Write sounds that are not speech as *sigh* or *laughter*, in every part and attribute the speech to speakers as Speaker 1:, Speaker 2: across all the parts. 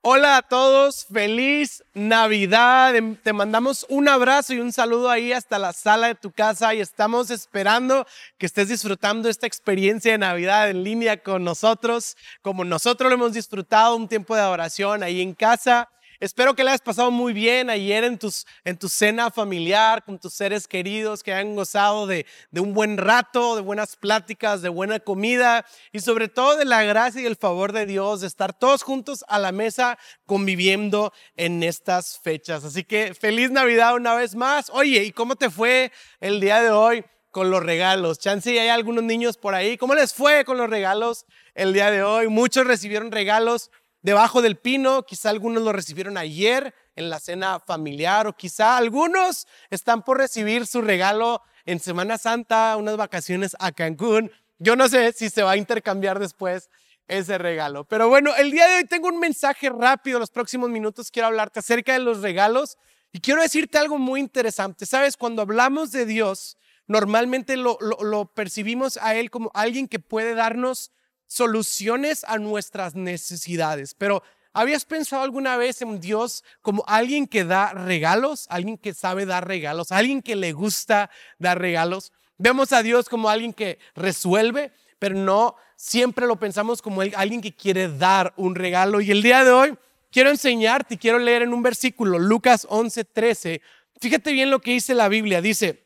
Speaker 1: Hola a todos, feliz Navidad. Em, te mandamos un abrazo y un saludo ahí hasta la sala de tu casa y estamos esperando que estés disfrutando esta experiencia de Navidad en línea con nosotros, como nosotros lo hemos disfrutado, un tiempo de adoración ahí en casa. Espero que le hayas pasado muy bien ayer en, tus, en tu cena familiar, con tus seres queridos, que hayan gozado de, de un buen rato, de buenas pláticas, de buena comida y sobre todo de la gracia y el favor de Dios, de estar todos juntos a la mesa conviviendo en estas fechas. Así que feliz Navidad una vez más. Oye, ¿y cómo te fue el día de hoy? con los regalos. Chance, hay algunos niños por ahí. ¿Cómo les fue con los regalos el día de hoy? Muchos recibieron regalos debajo del pino, quizá algunos lo recibieron ayer en la cena familiar o quizá algunos están por recibir su regalo en Semana Santa, unas vacaciones a Cancún. Yo no sé si se va a intercambiar después ese regalo. Pero bueno, el día de hoy tengo un mensaje rápido, los próximos minutos quiero hablarte acerca de los regalos y quiero decirte algo muy interesante. Sabes, cuando hablamos de Dios, normalmente lo, lo percibimos a Él como alguien que puede darnos soluciones a nuestras necesidades. Pero ¿habías pensado alguna vez en Dios como alguien que da regalos, alguien que sabe dar regalos, alguien que le gusta dar regalos? Vemos a Dios como alguien que resuelve, pero no siempre lo pensamos como alguien que quiere dar un regalo. Y el día de hoy quiero enseñarte y quiero leer en un versículo, Lucas 11, 13. Fíjate bien lo que dice la Biblia. Dice,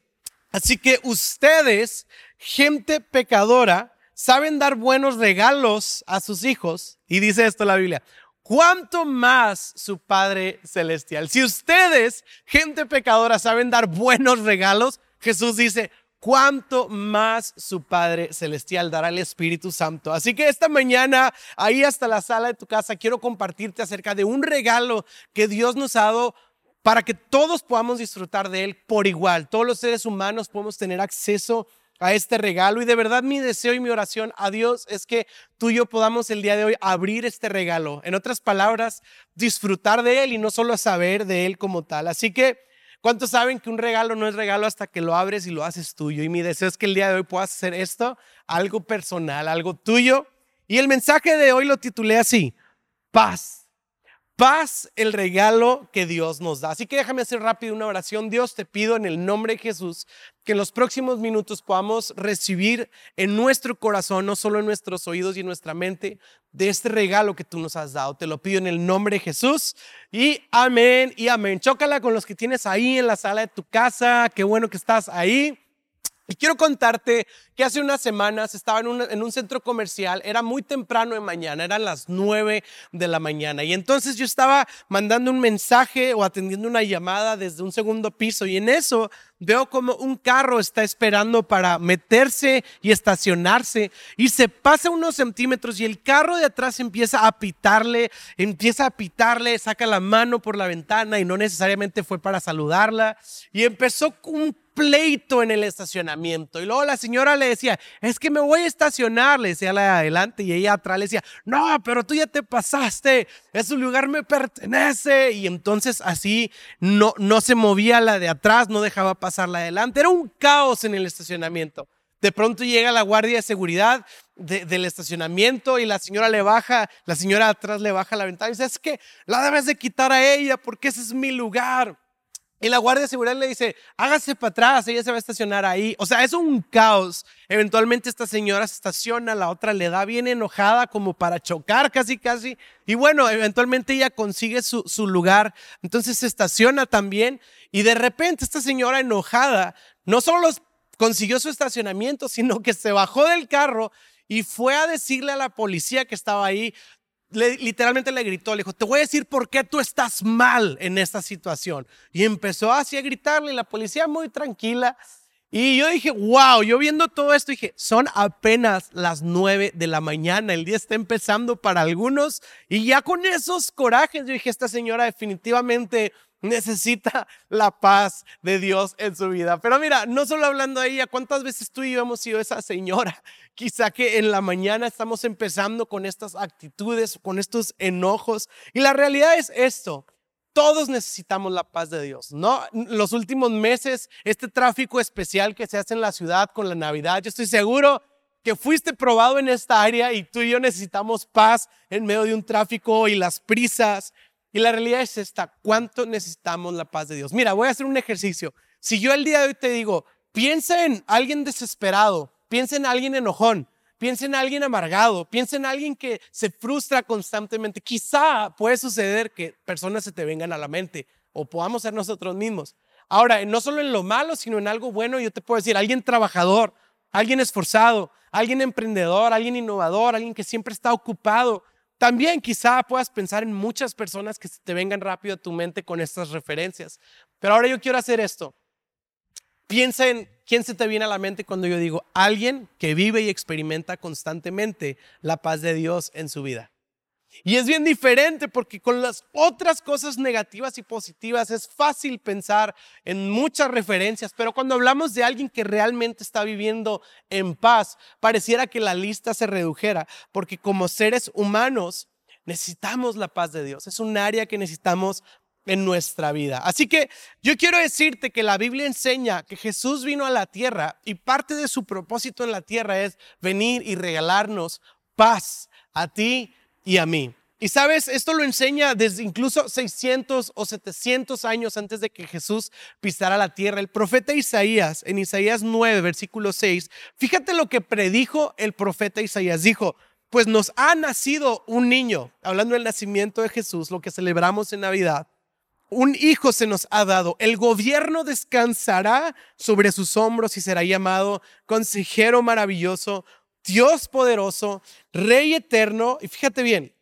Speaker 1: así que ustedes, gente pecadora, saben dar buenos regalos a sus hijos, y dice esto la Biblia, ¿cuánto más su Padre Celestial? Si ustedes, gente pecadora, saben dar buenos regalos, Jesús dice, cuánto más su Padre Celestial dará el Espíritu Santo. Así que esta mañana, ahí hasta la sala de tu casa, quiero compartirte acerca de un regalo que Dios nos ha dado para que todos podamos disfrutar de él por igual. Todos los seres humanos podemos tener acceso a este regalo. Y de verdad mi deseo y mi oración a Dios es que tú y yo podamos el día de hoy abrir este regalo. En otras palabras, disfrutar de Él y no solo saber de Él como tal. Así que, ¿cuántos saben que un regalo no es regalo hasta que lo abres y lo haces tuyo? Y mi deseo es que el día de hoy puedas hacer esto, algo personal, algo tuyo. Y el mensaje de hoy lo titulé así, paz paz el regalo que Dios nos da. Así que déjame hacer rápido una oración. Dios, te pido en el nombre de Jesús que en los próximos minutos podamos recibir en nuestro corazón, no solo en nuestros oídos y en nuestra mente, de este regalo que tú nos has dado. Te lo pido en el nombre de Jesús y amén y amén. Chócala con los que tienes ahí en la sala de tu casa. Qué bueno que estás ahí. Y quiero contarte que hace unas semanas estaba en un, centro comercial, era muy temprano de mañana, eran las nueve de la mañana. Y entonces yo estaba mandando un mensaje o atendiendo una llamada desde un segundo piso y en eso veo como un carro está esperando para meterse y estacionarse y se pasa unos centímetros y el carro de atrás empieza a pitarle, empieza a pitarle, saca la mano por la ventana y no necesariamente fue para saludarla y empezó un pleito en el estacionamiento. Y luego la señora le decía, es que me voy a estacionar, le decía la de adelante y ella atrás le decía, no, pero tú ya te pasaste, ese lugar me pertenece. Y entonces así no, no se movía la de atrás, no dejaba pasar la de adelante. Era un caos en el estacionamiento. De pronto llega la guardia de seguridad del estacionamiento y la señora le baja, la señora atrás le baja la ventana y dice, es que la debes de quitar a ella porque ese es mi lugar. Y la guardia de seguridad le dice, hágase para atrás, ella se va a estacionar ahí. O sea, es un caos. Eventualmente esta señora se estaciona, la otra le da bien enojada como para chocar casi, casi. Y bueno, eventualmente ella consigue su, su lugar. Entonces se estaciona también. Y de repente esta señora enojada no solo consiguió su estacionamiento, sino que se bajó del carro y fue a decirle a la policía que estaba ahí, literalmente le gritó, le dijo, te voy a decir por qué tú estás mal en esta situación. Y empezó así a gritarle la policía muy tranquila. Y yo dije, wow, yo viendo todo esto dije, son apenas las nueve de la mañana, el día está empezando para algunos. Y ya con esos corajes, yo dije, esta señora definitivamente necesita la paz de Dios en su vida. Pero mira, no solo hablando de ella, ¿cuántas veces tú y yo hemos sido esa señora? *laughs* Quizá que en la mañana estamos empezando con estas actitudes, con estos enojos. Y la realidad es esto. Todos necesitamos la paz de Dios, ¿no? Los últimos meses, este tráfico especial que se hace en la ciudad con la Navidad, yo estoy seguro que fuiste probado en esta área y tú y yo necesitamos paz en medio de un tráfico y las prisas. Y la realidad es esta, ¿cuánto necesitamos la paz de Dios? Mira, voy a hacer un ejercicio. Si yo el día de hoy te digo, piensa en alguien desesperado, piensa en alguien enojón, piensa en alguien amargado, piensa en alguien que se frustra constantemente, quizá puede suceder que personas se te vengan a la mente o podamos ser nosotros mismos. Ahora, no solo en lo malo, sino en algo bueno, yo te puedo decir, alguien trabajador, alguien esforzado, alguien emprendedor, alguien innovador, alguien que siempre está ocupado. También quizá puedas pensar en muchas personas que te vengan rápido a tu mente con estas referencias. Pero ahora yo quiero hacer esto. Piensa en quién se te viene a la mente cuando yo digo alguien que vive y experimenta constantemente la paz de Dios en su vida. Y es bien diferente porque con las otras cosas negativas y positivas es fácil pensar en muchas referencias, pero cuando hablamos de alguien que realmente está viviendo en paz, pareciera que la lista se redujera, porque como seres humanos necesitamos la paz de Dios. Es un área que necesitamos en nuestra vida. Así que yo quiero decirte que la Biblia enseña que Jesús vino a la tierra y parte de su propósito en la tierra es venir y regalarnos paz a ti y a mí. Y sabes, esto lo enseña desde incluso 600 o 700 años antes de que Jesús pisara la tierra. El profeta Isaías, en Isaías 9, versículo 6, fíjate lo que predijo el profeta Isaías. Dijo, pues nos ha nacido un niño, hablando del nacimiento de Jesús, lo que celebramos en Navidad. Un hijo se nos ha dado. El gobierno descansará sobre sus hombros y será llamado consejero maravilloso, Dios poderoso, Rey eterno, y fíjate bien,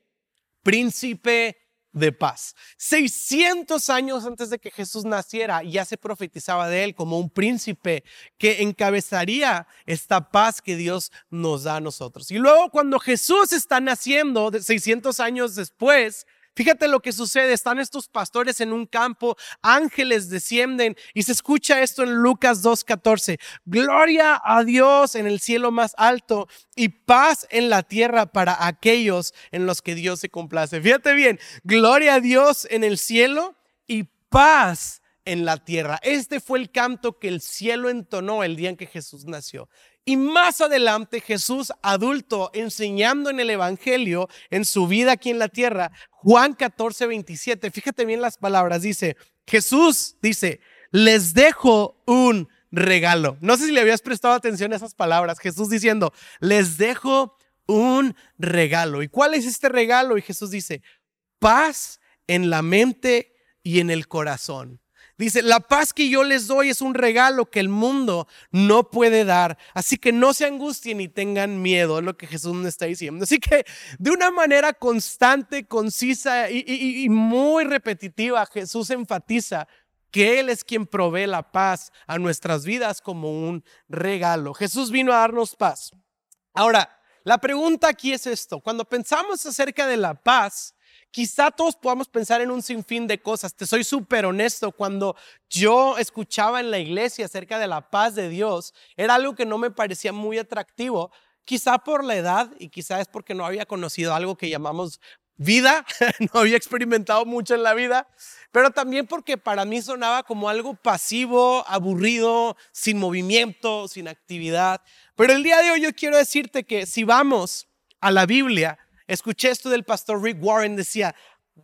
Speaker 1: príncipe de paz. 600 años antes de que Jesús naciera, ya se profetizaba de él como un príncipe que encabezaría esta paz que Dios nos da a nosotros. Y luego cuando Jesús está naciendo, 600 años después, Fíjate lo que sucede, están estos pastores en un campo, ángeles descienden y se escucha esto en Lucas 2.14. Gloria a Dios en el cielo más alto y paz en la tierra para aquellos en los que Dios se complace. Fíjate bien, gloria a Dios en el cielo y paz en la tierra. Este fue el canto que el cielo entonó el día en que Jesús nació. Y más adelante Jesús adulto enseñando en el Evangelio, en su vida aquí en la tierra, Juan 14, 27, fíjate bien las palabras, dice, Jesús dice, les dejo un regalo. No sé si le habías prestado atención a esas palabras, Jesús diciendo, les dejo un regalo. ¿Y cuál es este regalo? Y Jesús dice, paz en la mente y en el corazón. Dice, la paz que yo les doy es un regalo que el mundo no puede dar. Así que no se angustien ni tengan miedo, es lo que Jesús nos está diciendo. Así que de una manera constante, concisa y, y muy repetitiva, Jesús enfatiza que Él es quien provee la paz a nuestras vidas como un regalo. Jesús vino a darnos paz. Ahora, la pregunta aquí es esto. Cuando pensamos acerca de la paz, Quizá todos podamos pensar en un sinfín de cosas. Te soy súper honesto, cuando yo escuchaba en la iglesia acerca de la paz de Dios, era algo que no me parecía muy atractivo, quizá por la edad y quizá es porque no había conocido algo que llamamos vida, *laughs* no había experimentado mucho en la vida, pero también porque para mí sonaba como algo pasivo, aburrido, sin movimiento, sin actividad. Pero el día de hoy yo quiero decirte que si vamos a la Biblia, Escuché esto del pastor Rick Warren, decía,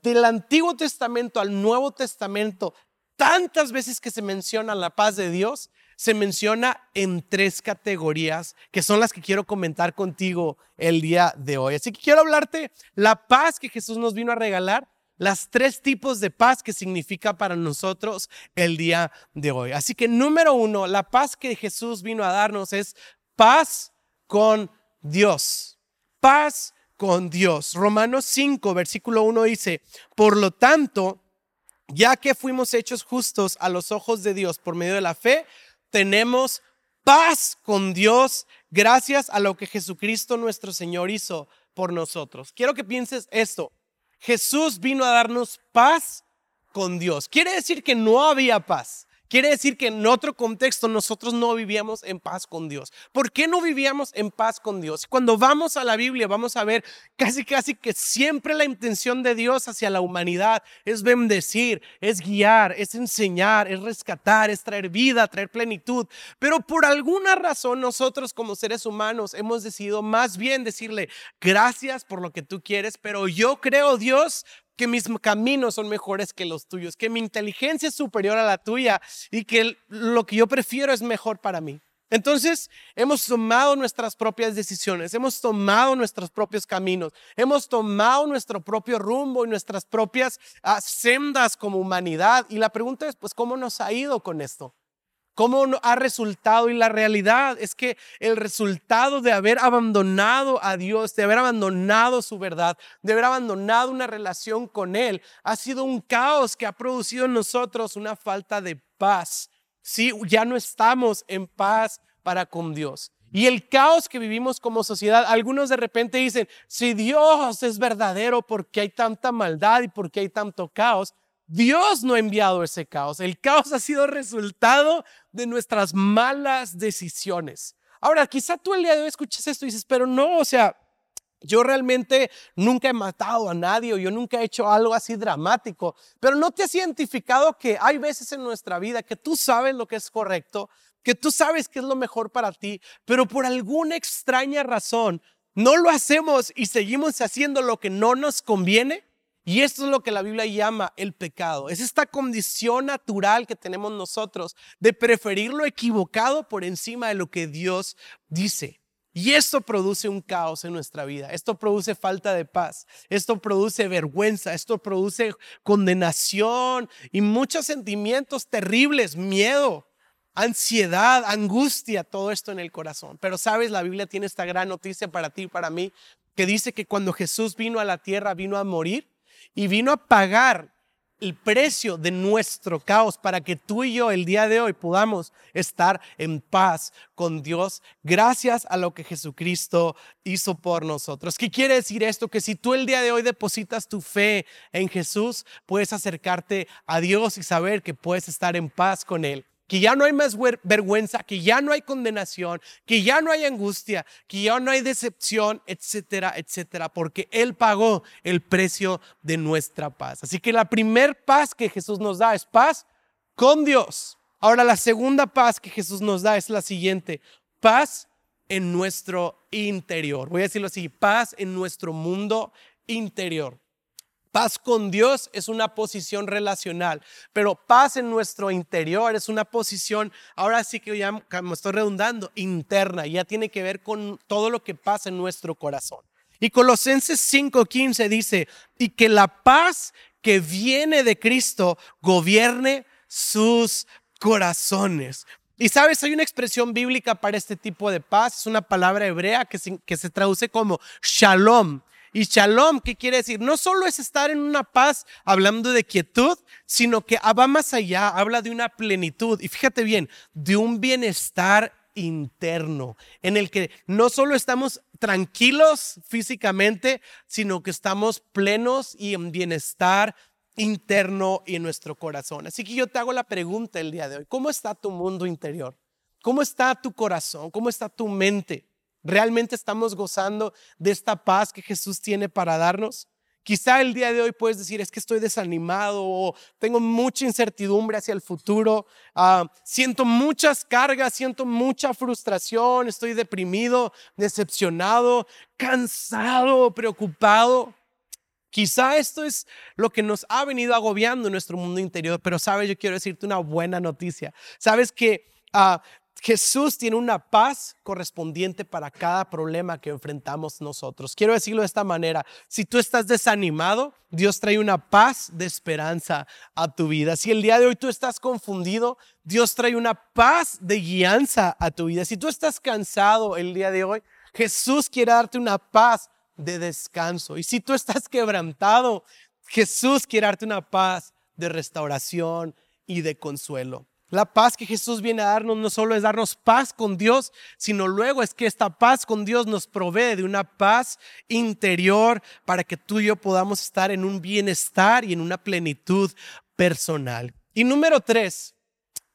Speaker 1: del Antiguo Testamento al Nuevo Testamento, tantas veces que se menciona la paz de Dios, se menciona en tres categorías que son las que quiero comentar contigo el día de hoy. Así que quiero hablarte la paz que Jesús nos vino a regalar, las tres tipos de paz que significa para nosotros el día de hoy. Así que número uno, la paz que Jesús vino a darnos es paz con Dios. Paz con Dios. Romanos 5, versículo 1 dice, por lo tanto, ya que fuimos hechos justos a los ojos de Dios por medio de la fe, tenemos paz con Dios gracias a lo que Jesucristo nuestro Señor hizo por nosotros. Quiero que pienses esto. Jesús vino a darnos paz con Dios. Quiere decir que no había paz quiere decir que en otro contexto nosotros no vivíamos en paz con Dios. ¿Por qué no vivíamos en paz con Dios? Cuando vamos a la Biblia vamos a ver casi casi que siempre la intención de Dios hacia la humanidad es bendecir, es guiar, es enseñar, es rescatar, es traer vida, traer plenitud. Pero por alguna razón nosotros como seres humanos hemos decidido más bien decirle gracias por lo que tú quieres, pero yo creo Dios que mis caminos son mejores que los tuyos, que mi inteligencia es superior a la tuya y que lo que yo prefiero es mejor para mí. Entonces, hemos tomado nuestras propias decisiones, hemos tomado nuestros propios caminos, hemos tomado nuestro propio rumbo y nuestras propias ah, sendas como humanidad. Y la pregunta es, pues, ¿cómo nos ha ido con esto? ¿Cómo ha resultado? Y la realidad es que el resultado de haber abandonado a Dios, de haber abandonado su verdad, de haber abandonado una relación con Él, ha sido un caos que ha producido en nosotros una falta de paz. Sí, ya no estamos en paz para con Dios. Y el caos que vivimos como sociedad, algunos de repente dicen, si Dios es verdadero, ¿por qué hay tanta maldad y por qué hay tanto caos? Dios no ha enviado ese caos. El caos ha sido resultado de nuestras malas decisiones. Ahora, quizá tú el día de hoy escuches esto y dices, pero no, o sea, yo realmente nunca he matado a nadie o yo nunca he hecho algo así dramático, pero no te has identificado que hay veces en nuestra vida que tú sabes lo que es correcto, que tú sabes que es lo mejor para ti, pero por alguna extraña razón no lo hacemos y seguimos haciendo lo que no nos conviene. Y esto es lo que la Biblia llama el pecado. Es esta condición natural que tenemos nosotros de preferir lo equivocado por encima de lo que Dios dice. Y esto produce un caos en nuestra vida. Esto produce falta de paz. Esto produce vergüenza. Esto produce condenación y muchos sentimientos terribles, miedo, ansiedad, angustia, todo esto en el corazón. Pero sabes, la Biblia tiene esta gran noticia para ti y para mí, que dice que cuando Jesús vino a la tierra, vino a morir y vino a pagar el precio de nuestro caos para que tú y yo el día de hoy podamos estar en paz con Dios gracias a lo que Jesucristo hizo por nosotros. ¿Qué quiere decir esto? Que si tú el día de hoy depositas tu fe en Jesús, puedes acercarte a Dios y saber que puedes estar en paz con Él que ya no hay más vergüenza, que ya no hay condenación, que ya no hay angustia, que ya no hay decepción, etcétera, etcétera, porque Él pagó el precio de nuestra paz. Así que la primer paz que Jesús nos da es paz con Dios. Ahora la segunda paz que Jesús nos da es la siguiente, paz en nuestro interior. Voy a decirlo así, paz en nuestro mundo interior. Paz con Dios es una posición relacional, pero paz en nuestro interior es una posición, ahora sí que ya me estoy redundando, interna, ya tiene que ver con todo lo que pasa en nuestro corazón. Y Colosenses 5:15 dice, y que la paz que viene de Cristo gobierne sus corazones. Y sabes, hay una expresión bíblica para este tipo de paz, es una palabra hebrea que que se traduce como shalom. Y shalom, ¿qué quiere decir? No solo es estar en una paz hablando de quietud, sino que va más allá, habla de una plenitud. Y fíjate bien, de un bienestar interno, en el que no solo estamos tranquilos físicamente, sino que estamos plenos y en bienestar interno y en nuestro corazón. Así que yo te hago la pregunta el día de hoy, ¿cómo está tu mundo interior? ¿Cómo está tu corazón? ¿Cómo está tu mente? ¿Realmente estamos gozando de esta paz que Jesús tiene para darnos? Quizá el día de hoy puedes decir, es que estoy desanimado o tengo mucha incertidumbre hacia el futuro, ah, siento muchas cargas, siento mucha frustración, estoy deprimido, decepcionado, cansado, preocupado. Quizá esto es lo que nos ha venido agobiando en nuestro mundo interior, pero sabes, yo quiero decirte una buena noticia. Sabes que uh, Jesús tiene una paz correspondiente para cada problema que enfrentamos nosotros. Quiero decirlo de esta manera, si tú estás desanimado, Dios trae una paz de esperanza a tu vida. Si el día de hoy tú estás confundido, Dios trae una paz de guianza a tu vida. Si tú estás cansado el día de hoy, Jesús quiere darte una paz de descanso. Y si tú estás quebrantado, Jesús quiere darte una paz de restauración y de consuelo. La paz que Jesús viene a darnos no solo es darnos paz con Dios, sino luego es que esta paz con Dios nos provee de una paz interior para que tú y yo podamos estar en un bienestar y en una plenitud personal. Y número tres,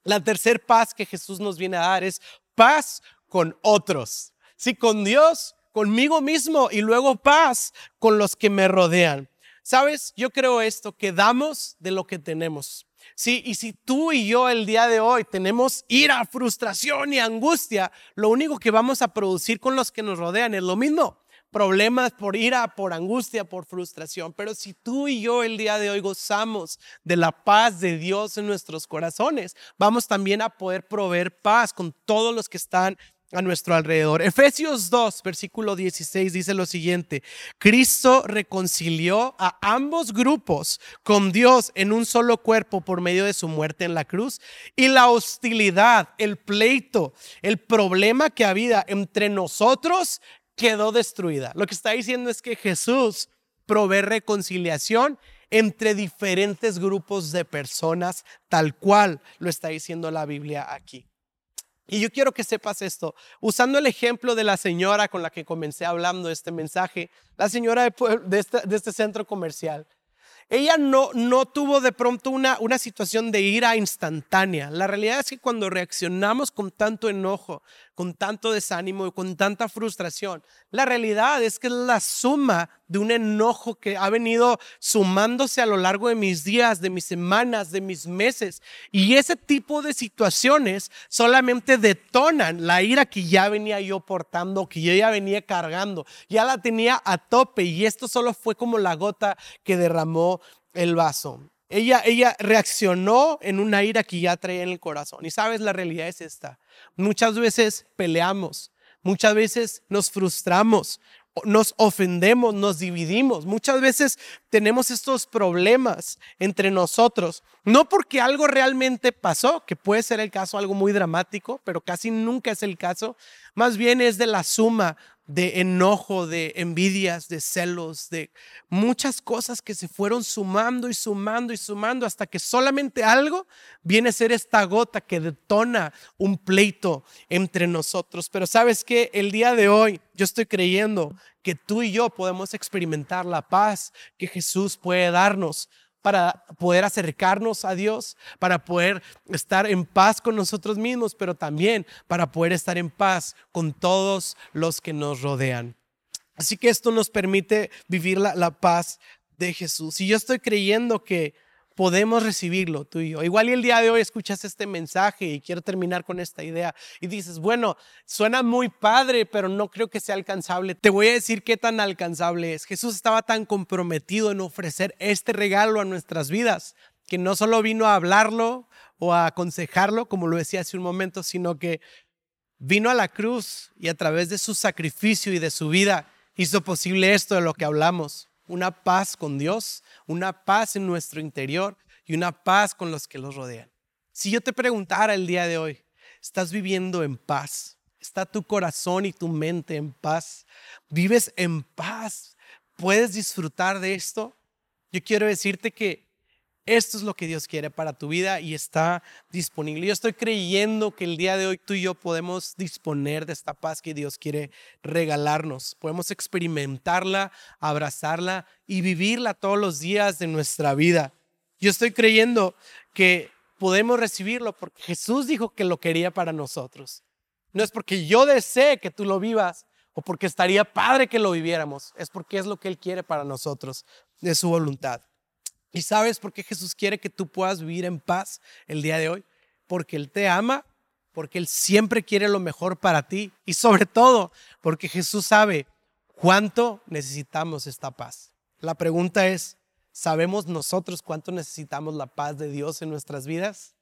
Speaker 1: La tercer paz que Jesús nos viene a dar es paz con otros. Sí, con Dios, conmigo mismo y luego paz con los que me rodean. Sabes, yo creo esto, que damos de lo que tenemos. Sí, y si tú y yo el día de hoy tenemos ira, frustración y angustia, lo único que vamos a producir con los que nos rodean es lo mismo. Problemas por ira, por angustia, por frustración. Pero si tú y yo el día de hoy gozamos de la paz de Dios en nuestros corazones, vamos también a poder proveer paz con todos los que están a nuestro alrededor. Efesios 2, versículo 16 dice lo siguiente, Cristo reconcilió a ambos grupos con Dios en un solo cuerpo por medio de su muerte en la cruz y la hostilidad, el pleito, el problema que había entre nosotros quedó destruida. Lo que está diciendo es que Jesús provee reconciliación entre diferentes grupos de personas, tal cual lo está diciendo la Biblia aquí. Y yo quiero que sepas esto, usando el ejemplo de la señora con la que comencé hablando este mensaje, la señora de, este, este centro comercial. Ella no, no tuvo de pronto una, una situación de ira instantánea. La realidad es que cuando reaccionamos con tanto enojo, con tanto desánimo y con tanta frustración, la realidad es que es la suma de un enojo que ha venido sumándose a lo largo de mis días, de mis semanas, de mis meses. Y ese tipo de situaciones solamente detonan la ira que ya venía yo portando, que yo ya venía cargando, ya la tenía a tope y esto solo fue como la gota que derramó el vaso. Ella, ella reaccionó en una ira que ya traía en el corazón. Y sabes, la realidad es esta. Muchas veces peleamos, muchas veces nos frustramos, nos ofendemos, nos dividimos. Muchas veces tenemos estos problemas entre nosotros, no porque algo realmente pasó, que puede ser el caso, algo muy dramático, pero casi nunca es el caso, más bien es de la suma de enojo, de envidias, de celos, de muchas cosas que se fueron sumando y sumando y sumando hasta que solamente algo viene a ser esta gota que detona un pleito entre nosotros. Pero sabes que el día de hoy yo estoy creyendo que tú y yo podemos experimentar la paz que Jesús puede darnos para poder acercarnos a Dios, para poder estar en paz con nosotros mismos, pero también para poder estar en paz con todos los que nos rodean. Así que esto nos permite vivir la, paz de Jesús. Y yo estoy creyendo que podemos recibirlo tú y yo. Igual y el día de hoy escuchas este mensaje y quiero terminar con esta idea y dices, bueno, suena muy padre, pero no creo que sea alcanzable. Te voy a decir qué tan alcanzable es. Jesús estaba tan comprometido en ofrecer este regalo a nuestras vidas que no solo vino a hablarlo o a aconsejarlo, como lo decía hace un momento, sino que vino a la cruz y a través de su sacrificio y de su vida hizo posible esto de lo que hablamos una paz con Dios, una paz en nuestro interior y una paz con los que los rodean. Si yo te preguntara el día de hoy, ¿estás viviendo en paz? ¿Está tu corazón y tu mente en paz? ¿Vives en paz? ¿Puedes disfrutar de esto? Yo quiero decirte que esto es lo que Dios quiere para tu vida y está disponible. Yo estoy creyendo que el día de hoy tú y yo podemos disponer de esta paz que Dios quiere regalarnos. Podemos experimentarla, abrazarla y vivirla todos los días de nuestra vida. Yo estoy creyendo que podemos recibirlo porque Jesús dijo que lo quería para nosotros. No es porque yo desee que tú lo vivas o porque estaría padre que lo viviéramos, es porque es lo que Él quiere para nosotros, de su voluntad. ¿Y sabes por qué Jesús quiere que tú puedas vivir en paz el día de hoy? Porque Él te ama, porque Él siempre quiere lo mejor para ti y sobre todo porque Jesús sabe cuánto necesitamos esta paz. La pregunta es, ¿sabemos nosotros cuánto necesitamos la paz de Dios en nuestras vidas?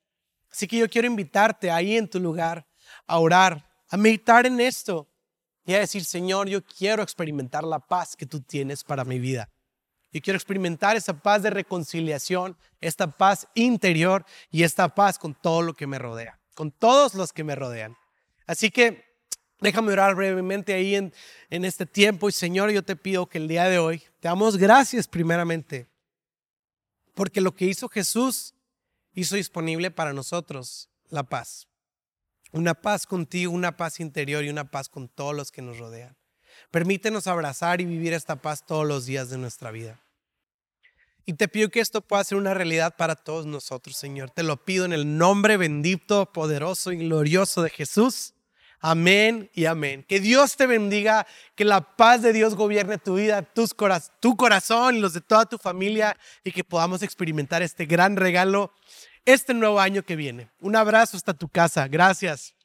Speaker 1: Así que yo quiero invitarte ahí en tu lugar a orar, a meditar en esto y a decir, Señor, yo quiero experimentar la paz que tú tienes para mi vida. Yo quiero experimentar esa paz de reconciliación, esta paz interior y esta paz con todo lo que me rodea, con todos los que me rodean. Así que déjame orar brevemente ahí en, en este tiempo y Señor, yo te pido que el día de hoy te damos gracias primeramente, porque lo que hizo Jesús hizo disponible para nosotros la paz. Una paz contigo, una paz interior y una paz con todos los que nos rodean. Permítenos abrazar y vivir esta paz todos los días de nuestra vida. Y te pido que esto pueda ser una realidad para todos nosotros, Señor. Te lo pido en el nombre bendito, poderoso y glorioso de Jesús. Amén y amén. Que Dios te bendiga, que la paz de Dios gobierne tu vida, tus tu corazón y los de toda tu familia y que podamos experimentar este gran regalo este nuevo año que viene. Un abrazo hasta tu casa. Gracias.